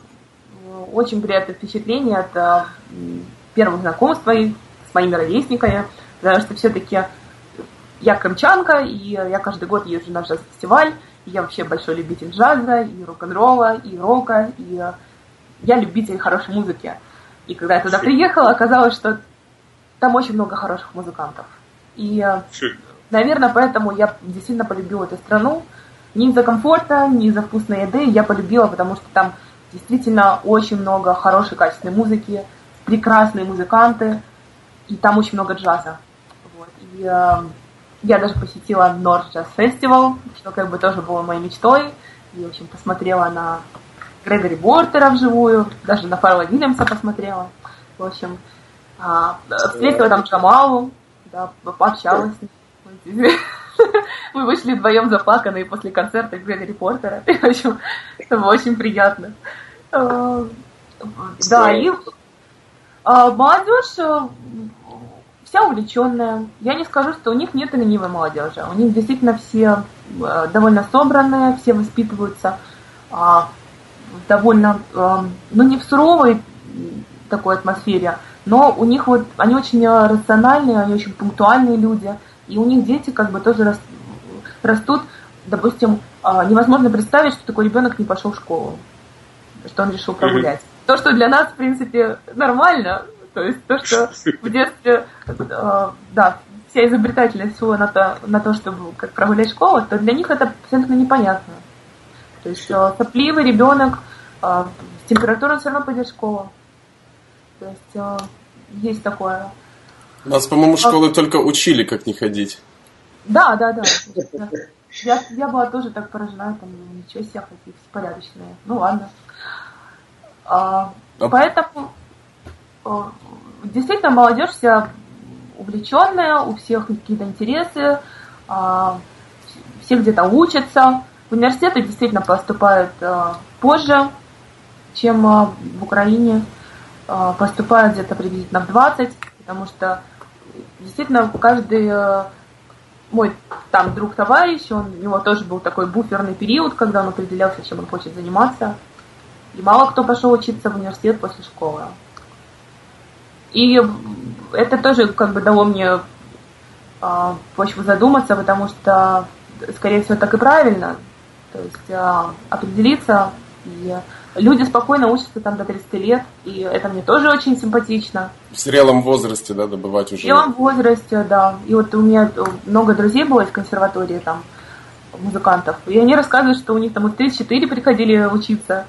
э, очень приятное впечатление от э, первых знакомств своих с моими ровесниками, потому что все-таки я крымчанка, и я каждый год езжу на джаз-фестиваль, я вообще большой любитель джаза, и рок-н-ролла, и рока, и я любитель хорошей музыки. И когда я туда приехала, оказалось, что там очень много хороших музыкантов. И, наверное, поэтому я действительно полюбила эту страну. Не из-за комфорта, не из-за вкусной еды. Я полюбила, потому что там действительно очень много хорошей, качественной музыки, прекрасные музыканты, и там очень много джаза. Вот. И э, я даже посетила North Jazz Festival, что как бы тоже было моей мечтой. И, в общем, посмотрела на Грегори Бортера вживую, даже на Фарла Вильямса посмотрела. В общем, а, встретила там Джамалу, да, пообщалась с ним. *laughs* Мы вышли вдвоем заплаканные после концерта Грегори Портера. В общем, это было очень приятно. А, да, и а, молодежь вся увлеченная. Я не скажу, что у них нет ленивой молодежи. У них действительно все э, довольно собранные, все воспитываются а, довольно, ну не в суровой такой атмосфере, но у них вот, они очень рациональные, они очень пунктуальные люди, и у них дети как бы тоже растут, допустим, невозможно представить, что такой ребенок не пошел в школу, что он решил прогулять. То, что для нас, в принципе, нормально, то есть то, что в детстве, а, да, вся изобретательность всего на то, на то, чтобы как прогулять школу, то для них это абсолютно непонятно. То есть а, сопливый ребенок с температурой все равно пойдет в школу. То есть есть такое. Нас, по-моему, школы а... только учили, как не ходить. Да, да, да. Я, я была тоже так поражена, там, ничего себе, какие порядочные. Ну ладно. А, а... Поэтому действительно молодежь вся увлеченная, у всех какие-то интересы, а, все где-то учатся. В университеты действительно поступают позже, чем в Украине. Поступают где-то приблизительно в 20, потому что действительно каждый э, мой там друг товарищ, он, у него тоже был такой буферный период, когда он определялся, чем он хочет заниматься. И мало кто пошел учиться в университет после школы. И это тоже как бы дало мне э, почву задуматься, потому что, скорее всего, так и правильно. То есть э, определиться и люди спокойно учатся там до 30 лет, и это мне тоже очень симпатично. В зрелом возрасте, да, добывать уже? В зрелом возрасте, да. И вот у меня много друзей было из консерватории там, музыкантов, и они рассказывают, что у них там в 34 приходили учиться.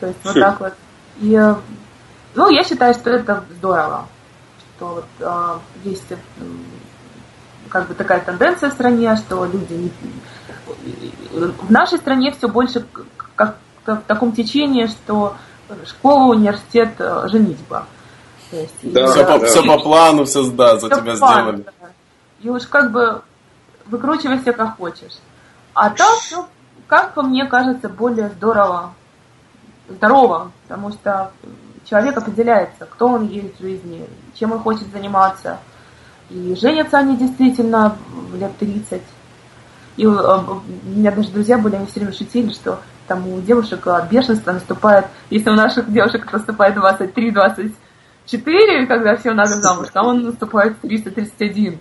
То есть вот так вот. И, ну, я считаю, что это здорово, что вот, а, есть как бы такая тенденция в стране, что люди не... в нашей стране все больше как в таком течении, что школа, университет, э, женитьба. То есть, да, все, по, все по плану, все да, за тебя план, сделали. Да. И уж как бы выкручивайся как хочешь. А там все, как по мне кажется, более здорово, здорово, потому что человек определяется, кто он есть в жизни, чем он хочет заниматься. И женятся они действительно лет 30. И э, у меня даже друзья были, они все время шутили, что там у девушек а, бешенство наступает, если у наших девушек наступает 23-24, когда все надо замуж, там он наступает 331. И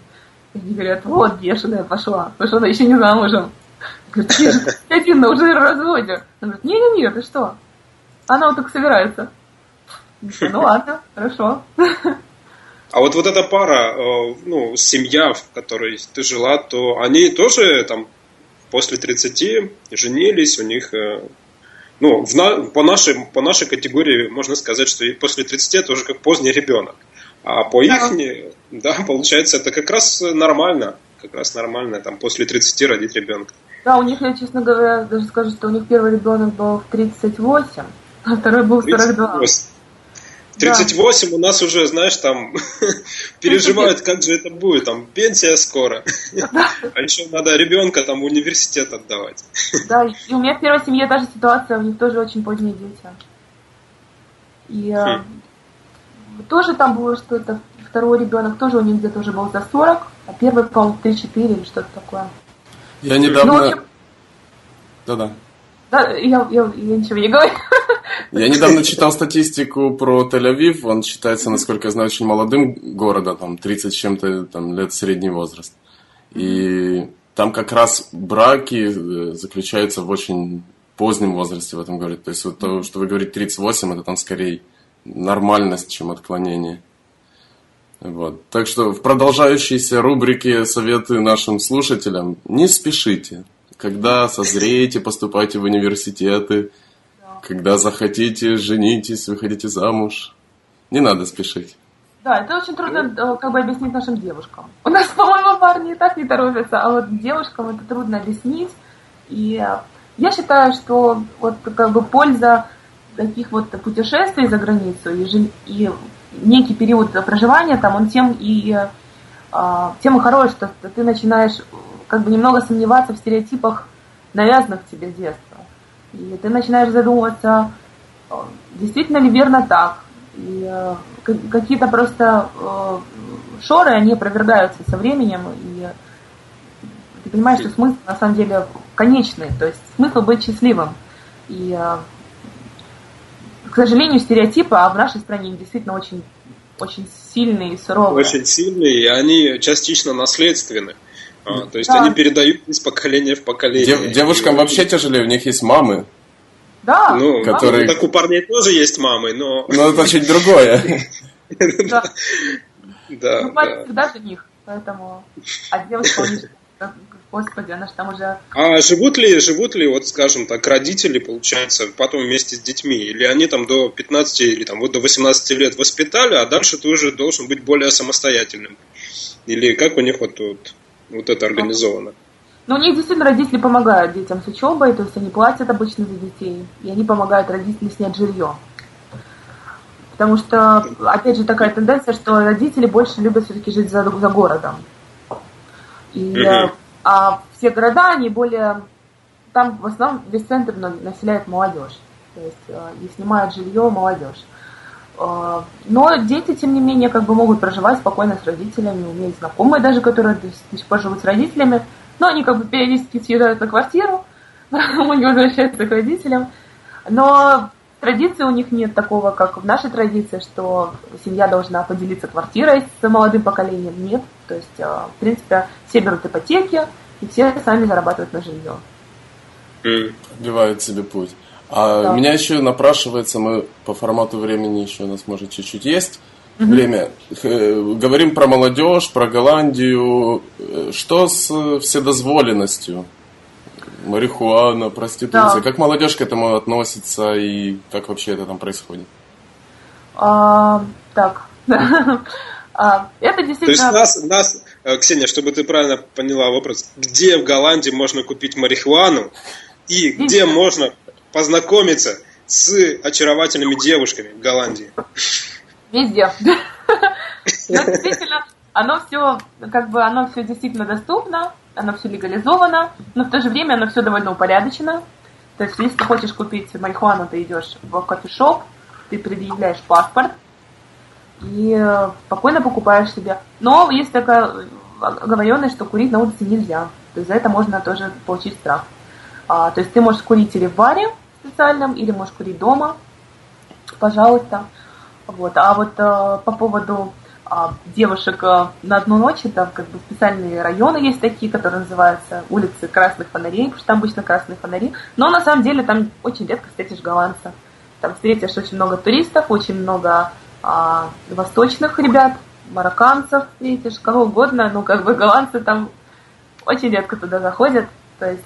они говорят, вот, бешеная пошла, потому что она еще не замужем. Говорит, 31, но уже в разводе. Она говорит, не-не-не, ты что? Она вот только собирается. Ну ладно, хорошо. А вот вот эта пара, э, ну, семья, в которой ты жила, то они тоже там после 30 женились, у них э, ну, в на, по, нашей, по нашей категории можно сказать, что после 30 это уже как поздний ребенок. А по их, да, получается, это как раз нормально. Как раз нормально, там, после 30 родить ребенка. Да, у них, я, честно говоря, даже скажу, что у них первый ребенок был в 38, а второй был в 42. 38. 38 да. у нас уже, знаешь, там *laughs* переживают, как же это будет, там пенсия скоро. А еще надо ребенка там в университет отдавать. Да, и у меня в первой семье даже ситуация, у них тоже очень поздние дети. И э, хм. тоже там было что-то, второй ребенок тоже у них где-то уже был за 40, а первый, по-моему, 3-4 или что-то такое. Я недавно... Ну, Да-да. Да, я, я, я ничего не говорю. Я недавно читал статистику про Тель-Авив. Он считается, насколько я знаю, очень молодым городом, там 30 с чем-то там, лет средний возраст. И там как раз браки э, заключаются в очень позднем возрасте в этом городе. То есть вот то, что вы говорите 38, это там скорее нормальность, чем отклонение. Вот. Так что в продолжающейся рубрике советы нашим слушателям не спешите. Когда созреете, поступайте в университеты, когда захотите, женитесь, выходите замуж. Не надо спешить. Да, это очень трудно э, как бы объяснить нашим девушкам. У нас, *laughs* по-моему, парни и так не торопятся, а вот девушкам это трудно объяснить. И э, я считаю, что вот как бы польза таких вот путешествий за границу и, и некий период проживания там, он тем и а, тем и хорош, что ты начинаешь как бы немного сомневаться в стереотипах, навязанных тебе с детства. И ты начинаешь задумываться, а, действительно ли верно так. И э, какие-то просто э, шоры, они опровергаются со временем, и ты понимаешь, что смысл на самом деле конечный, то есть смысл быть счастливым. И, э, к сожалению, стереотипы, а в нашей стране действительно очень, очень сильные и суровые. Очень сильные, и они частично наследственны. А, то есть да. они передают из поколения в поколение. Дев, девушкам и... вообще тяжелее, у них есть мамы. Да. Ну, которые... Ну, так у парней тоже есть мамы, но... *laughs* Но это чуть другое. Да. *laughs* Да. Ну, мать всегда жених, поэтому... А девушка, Господи, она же там уже... А живут ли, живут ли, вот скажем так, родители, получается, потом вместе с детьми? Или они там до 15 или там вот до 18 лет воспитали, а дальше ты уже должен быть более самостоятельным? Или как у них вот, вот, вот это организовано? Ну, у них действительно родители помогают детям с учебой, то есть они платят обычно за детей, и они помогают родителям снять жилье. Потому что, опять же, такая тенденция, что родители больше любят все-таки жить за, за городом. И mm а все города, они более... Там в основном весь центр населяет молодежь. То есть э, и снимают жилье молодежь. Э, но дети, тем не менее, как бы могут проживать спокойно с родителями, умеют знакомые даже, которые до сих пор живут с родителями. Но они как бы периодически съедают на квартиру, *laughs* не возвращаются к родителям. Но традиции у них нет такого, как в нашей традиции, что семья должна поделиться квартирой с молодым поколением. Нет. То есть, э, в принципе, все берут ипотеки, и все сами зарабатывают на жилье. Вбивают себе путь. А да. меня еще напрашивается, мы по формату времени еще у нас может чуть-чуть есть угу. время. Говорим про молодежь, про Голландию. Э, что с вседозволенностью? марихуана, проституция. Да. Как молодежь к этому относится и как вообще это там происходит? А, так. *laughs* а, это действительно... То есть нас, нас, э, Ксения, чтобы ты правильно поняла вопрос, где в Голландии можно купить марихуану и где можно познакомиться с очаровательными девушками в Голландии? Везде. *laughs* Ну, действительно, оно все, как бы, оно все действительно доступно оно все легализовано, но в то же время оно все довольно упорядочено. То есть, если ты хочешь купить марихуану, ты идешь в кофешоп, ты предъявляешь паспорт и э, спокойно покупаешь себе. Но есть такая э, оговоренность, что курить на улице нельзя. То есть за это можно тоже получить штраф. А, то есть ты можешь курить или в баре специальном, или можешь курить дома. Пожалуйста. Вот. А вот а, по поводу а, девушек а, на одну ночь, там как бы специальные районы есть такие, которые называются улицы красных фонарей, потому что там обычно красные фонари, но на самом деле там очень редко встретишь голландца. Там встретишь очень много туристов, очень много а, восточных ребят, марокканцев встретишь, кого угодно, но как бы голландцы там очень редко туда заходят, то есть...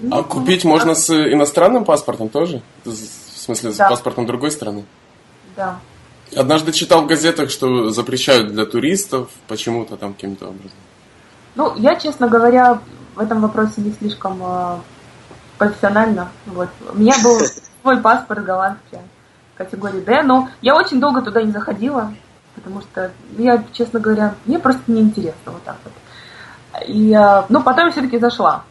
А, ну, а купить ну, можно с иностранным паспортом тоже? В смысле, с да. паспортом другой страны? Да. Однажды читал в газетах, что запрещают для туристов почему-то там каким-то образом. Ну, я, честно говоря, в этом вопросе не слишком э, профессионально. Вот. У меня был *laughs* свой паспорт голландский категории D, но я очень долго туда не заходила, потому что я, честно говоря, мне просто неинтересно вот так вот. И, э, ну, потом я все-таки зашла,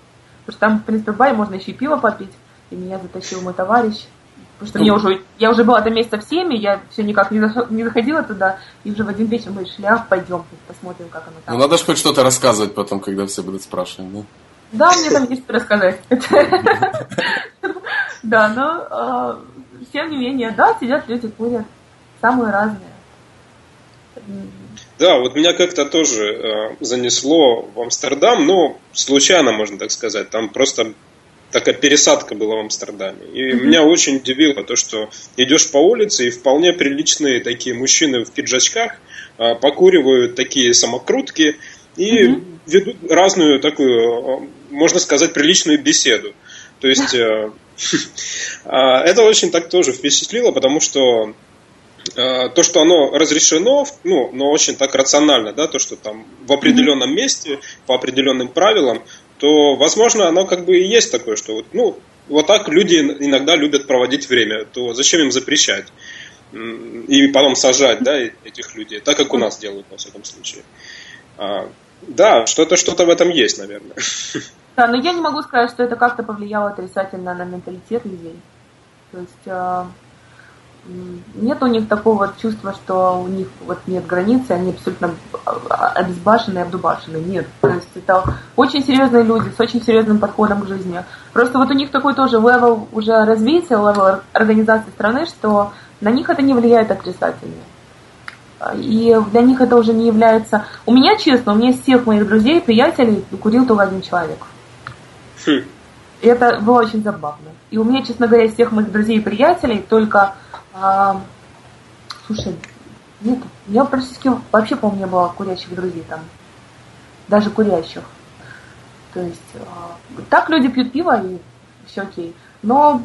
потому что там, в принципе, в баре можно еще и пиво попить, и меня затащил мой товарищ. Потому что мне уже, я уже была там месяца в 7, я все никак не, не заходила туда, и уже в один вечер мы решили, а, пойдем, посмотрим, как оно там. Ну, надо же хоть что-то рассказывать потом, когда все будут спрашивать, да? Да, мне там есть что рассказать. Да, но а, тем не менее, да, сидят люди, курят, самые разные. Да, вот меня как-то тоже э, занесло в Амстердам, но случайно, можно так сказать. Там просто такая пересадка была в Амстердаме. И mm-hmm. меня очень удивило то, что идешь по улице, и вполне приличные такие мужчины в пиджачках а, покуривают такие самокрутки и mm-hmm. ведут разную такую, можно сказать, приличную беседу. То есть а, *laughs* это очень так тоже впечатлило, потому что то, что оно разрешено, ну, но очень так рационально, да, то, что там в определенном месте, по определенным правилам, то, возможно, оно как бы и есть такое, что вот, ну, вот так люди иногда любят проводить время, то зачем им запрещать? И потом сажать, да, этих людей, так как у нас делают, во всяком случае. А, да, что-то что-то в этом есть, наверное. *laughs* Да, но я не могу сказать, что это как-то повлияло отрицательно на менталитет людей. То есть а, нет у них такого чувства, что у них вот нет границы, они абсолютно обезбашенные, обдолбашенные. Нет. То есть это очень серьезные люди с очень серьезным подходом к жизни. Просто вот у них такой тоже level уже развития, level организации страны, что на них это не влияет отрицательно. И для них это уже не является... У меня, честно, у меня из всех моих друзей, приятелей курил только один человек. Хм. И это было очень забавно. И у меня, честно говоря, из всех моих друзей и приятелей только а, слушай, нет, я практически вообще, по-моему, не было курящих друзей там. Даже курящих. То есть, а, так люди пьют пиво и все окей. Но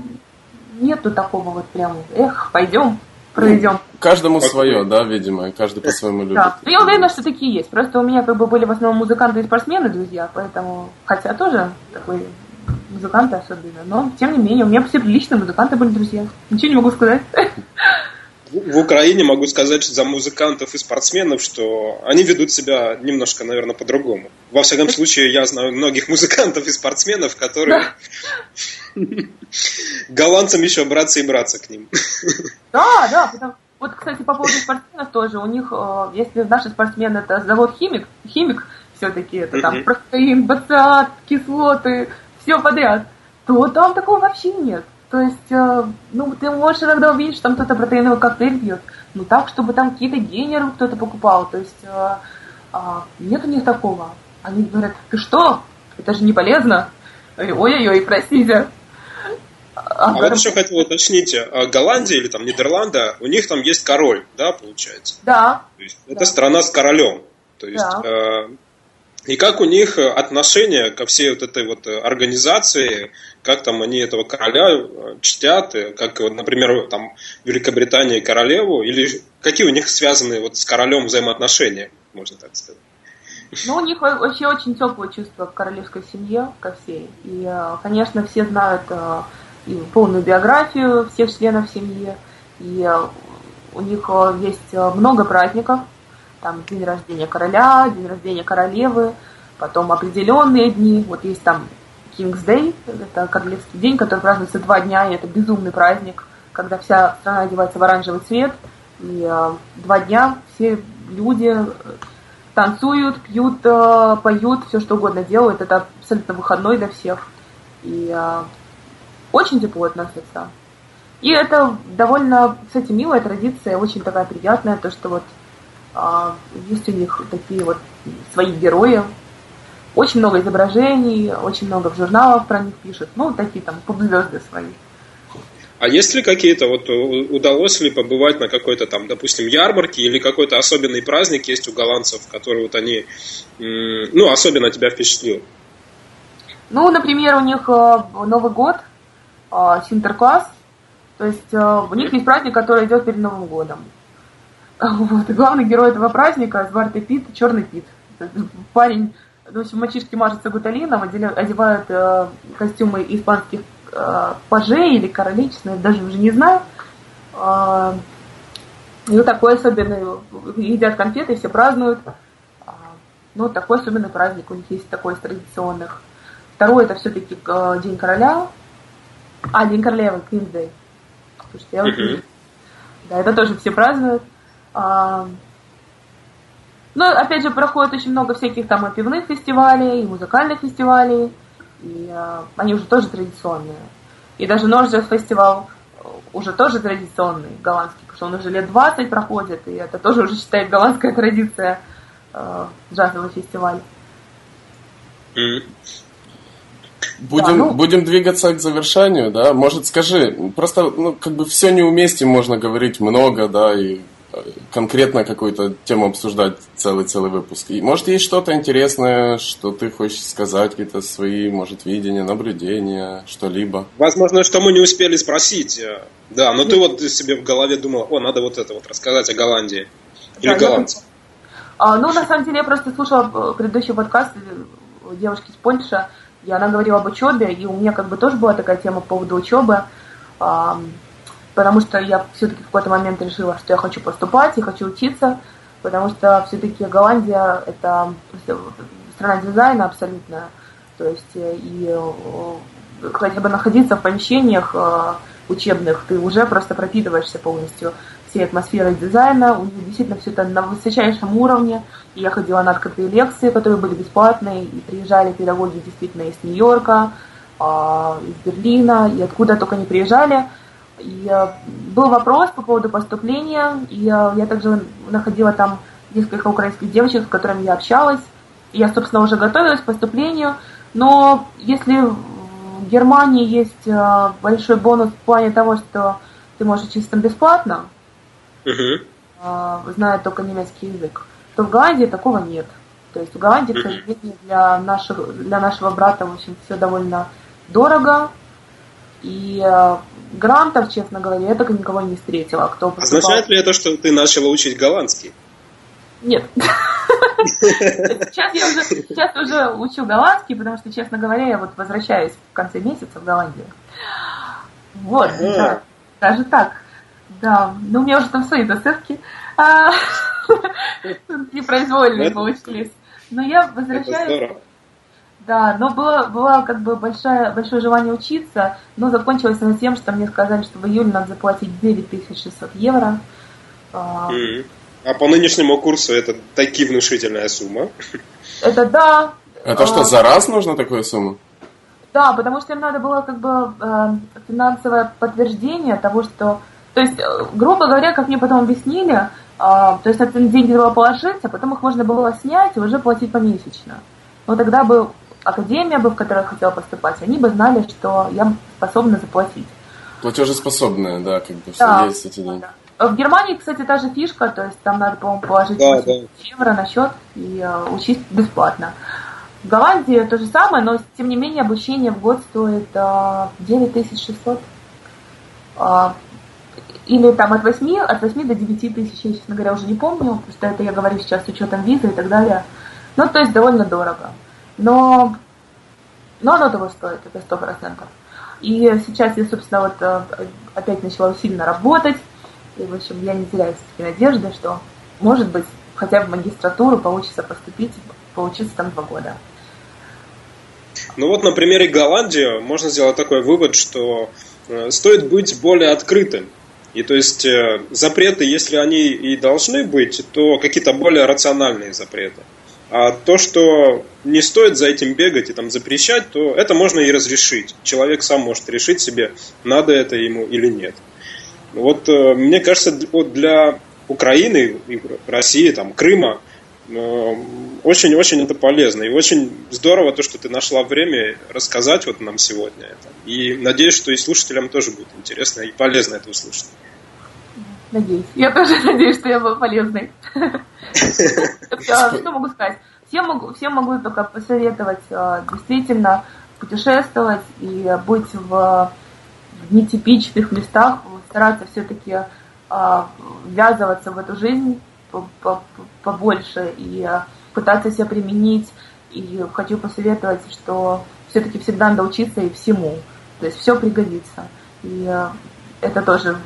нету такого вот прям, эх, пойдем, проведем. Ну, каждому свое, да, видимо, каждый по-своему любит. Да. Ну, я уверена, что такие есть. Просто у меня как бы были в основном музыканты и спортсмены, друзья, поэтому, хотя тоже такой музыканты особенно. Но, тем не менее, у меня все приличные музыканты были друзья. Ничего не могу сказать. В Украине могу сказать за музыкантов и спортсменов, что они ведут себя немножко, наверное, по-другому. Во всяком случае, я знаю многих музыкантов и спортсменов, которые голландцам еще браться и браться к ним. Да, да, потому... Вот, кстати, по поводу спортсменов тоже. У них, э, если наши спортсмены это завод химик, химик все-таки это там протеин, бацат, кислоты, все подряд, то там такого вообще нет. То есть, э, ну, ты можешь иногда увидеть, что там кто-то протеиновый коктейль пьет, ну так, чтобы там какие-то генеры кто-то покупал. То есть, э, э, нет у них такого. Они говорят, ты что? Это же не полезно. Ой-ой-ой, простите. А, а вот еще хотел уточнить, а Голландия или там Нидерланды, у них там есть король, да, получается? Да. То есть, да. Это страна с королем. То есть да. э, и как у них отношение ко всей вот этой вот организации, как там они этого короля э, чтят, как, например, там Великобритания королеву, или какие у них связаны вот с королем взаимоотношения, можно так сказать? Ну, у них вообще очень теплое чувство к королевской семье, ко всей. И, э, конечно, все знают э, и полную биографию всех членов семьи. И у них есть много праздников, там день рождения короля, день рождения королевы, потом определенные дни, вот есть там King's Day, это королевский день, который празднуется два дня, и это безумный праздник, когда вся страна одевается в оранжевый цвет, и э, два дня все люди э, танцуют, пьют, э, поют, все что угодно делают, это абсолютно выходной для всех, и э, очень тепло относятся. И это довольно, кстати, милая традиция, очень такая приятная, то, что вот есть у них такие вот свои герои. Очень много изображений, очень много в журналах про них пишут. Ну, такие там поп-звезды свои. А есть ли какие-то, вот удалось ли побывать на какой-то там, допустим, ярмарке или какой-то особенный праздник есть у голландцев, который вот они, ну, особенно тебя впечатлил? Ну, например, у них э, Новый год, э, Синтеркласс, то есть э, у них есть праздник, который идет перед Новым годом. Вот. И главный герой этого праздника Зварты Пит, Черный Пит. Парень, в общем, мальчишки мажутся гуталином, одевают э, костюмы испанских э, пажей или королей, честно, даже уже не знаю. Э, и вот такой особенный, едят конфеты, все празднуют. Э, ну, такой особенный праздник у них есть такой из традиционных. Второй это все-таки э, День короля. А, День королевы, Day. Слушайте, я вот Да, это тоже все празднуют. А, ну, опять же, проходит очень много всяких там и пивных фестивалей, и музыкальных фестивалей, и а, они уже тоже традиционные. И даже Норджес фестивал уже тоже традиционный, голландский, потому что он уже лет 20 проходит, и это тоже уже считает голландская традиция э, джазовый фестиваль. Mm. Будем, да, ну... будем двигаться к завершению, да? Может, скажи, просто, ну, как бы все не уместим, можно говорить много, да, и конкретно какую-то тему обсуждать целый-целый выпуск. И, может, есть что-то интересное, что ты хочешь сказать, какие-то свои, может, видения, наблюдения, что-либо? Возможно, что мы не успели спросить. Да, но ты вот себе в голове думал, о, надо вот это вот рассказать о Голландии. Или да, голландцах. А, ну, на самом деле, я просто слушала предыдущий подкаст девушки из Польши, и она говорила об учебе, и у меня как бы тоже была такая тема по поводу учебы, потому что я все-таки в какой-то момент решила, что я хочу поступать и хочу учиться, потому что все-таки Голландия это страна дизайна абсолютно, то есть э, и э, хотя бы находиться в помещениях э, учебных, ты уже просто пропитываешься полностью всей атмосферой дизайна, у них действительно все это на высочайшем уровне. И я ходила на открытые лекции, которые были бесплатные, и приезжали педагоги действительно из Нью-Йорка, а, из Берлина, и откуда только не приезжали. И был вопрос по поводу поступления, и я также находила там несколько украинских девочек, с которыми я общалась. Я, собственно, уже готовилась к поступлению, но если в Германии есть э, большой бонус в плане того, что ты можешь учиться там бесплатно, угу. зная только немецкий язык, то в Голландии такого нет. То есть в Голландии, к сожалению, для нашего, для нашего брата, в общем, все довольно дорого. И э, грантов, честно говоря, я только никого не встретила. Кто поступал... Означает ли это, что ты начала учить голландский? Нет. *laughs* Сейчас я уже, сейчас уже учу голландский, потому что, честно говоря, я вот возвращаюсь в конце месяца в Голландию. Вот, да, даже так. Да, ну у меня уже там свои засыпки а, *laughs* непроизвольные получились. Но я возвращаюсь. Да, но было, было как бы большое, большое желание учиться, но закончилось оно тем, что мне сказали, что в июле надо заплатить 9600 евро. А, а по нынешнему курсу это таки внушительная сумма. Это да. Это а, что, за раз нужно такую сумму? Да, потому что им надо было как бы э, финансовое подтверждение того, что... То есть, э, грубо говоря, как мне потом объяснили, то есть на деньги было положить, а потом их можно было снять и уже платить помесячно. Но тогда бы академия бы, в которую я хотела поступать, они бы знали, что я способна заплатить. Платежеспособная, да, как бы да, все есть эти деньги. Да. В Германии, кстати, та же фишка, то есть там надо, по-моему, положить да, 80 да. евро на счет и uh, учить бесплатно. В Голландии то же самое, но тем не менее обучение в год стоит uh, 9600. Uh, или там от 8, от 8 до 9 тысяч, я, честно говоря, уже не помню, просто это я говорю сейчас с учетом визы и так далее. Ну, то есть довольно дорого. Но, но оно того стоит, это сто процентов. И сейчас я, собственно, вот э, опять начала усиленно работать. И, в общем, я не теряю все надежды, что, может быть, хотя бы в магистратуру получится поступить, поучиться там два года. Ну вот на примере Голландии можно сделать такой вывод, что э, стоит быть более открытым. И то есть э, запреты, если они и должны быть, то какие-то более рациональные запреты. А то, что не стоит за этим бегать и там запрещать, то это можно и разрешить. Человек сам может решить себе, надо это ему или нет. Вот э, мне кажется, вот для Украины, России, там, Крыма очень-очень э, это полезно. И очень здорово то, что ты нашла время рассказать вот нам сегодня это. И надеюсь, что и слушателям тоже будет интересно и полезно это услышать. Надеюсь. Я тоже *laughs* надеюсь, что я была полезной. *laughs* Что могу сказать? Всем могу, всем могу только посоветовать а, действительно путешествовать и быть в нетипичных местах, стараться все-таки а, ввязываться в эту жизнь побольше и а, пытаться себя применить. И хочу посоветовать, что все-таки всегда надо учиться и всему. То есть все пригодится. И это тоже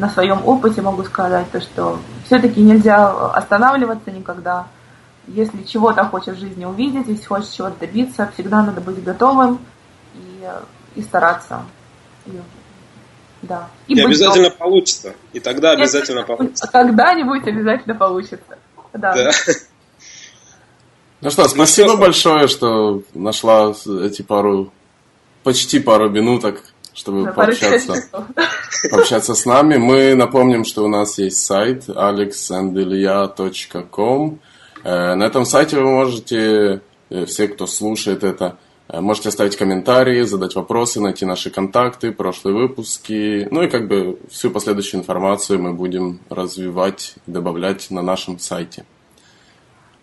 на своем опыте могу сказать, то, что все-таки нельзя останавливаться никогда. Если чего-то хочешь в жизни увидеть, если хочешь чего-то добиться, всегда надо быть готовым и, и стараться. И, да. И, и обязательно готов. получится. И тогда обязательно получится. Когда-нибудь обязательно получится. Да. да. Ну что, спасибо ну, большое, что нашла эти пару, почти пару минуток чтобы пообщаться, пообщаться с нами. Мы напомним, что у нас есть сайт alexandelia.com. Э, на этом сайте вы можете, э, все, кто слушает это, Э, можете оставить комментарии, задать вопросы, найти наши контакты, прошлые выпуски. Ну и как бы всю последующую информацию мы будем развивать и добавлять на нашем сайте.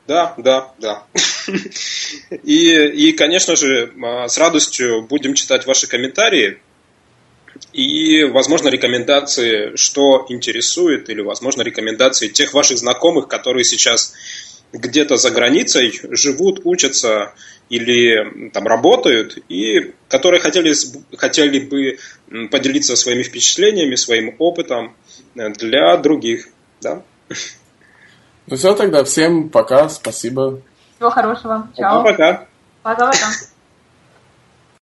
Да, да, да. *laughs* И, и, конечно же, а, с радостью будем читать ваши комментарии и, возможно, рекомендации, что интересует, или, возможно, рекомендации тех ваших знакомых, которые сейчас где-то за границей живут, учатся или там работают, и которые хотели, хотели бы поделиться своими впечатлениями, своим опытом для других. Да? Ну все, тогда всем пока, спасибо. Всего хорошего. Чао. Пока-пока. Пока-пока.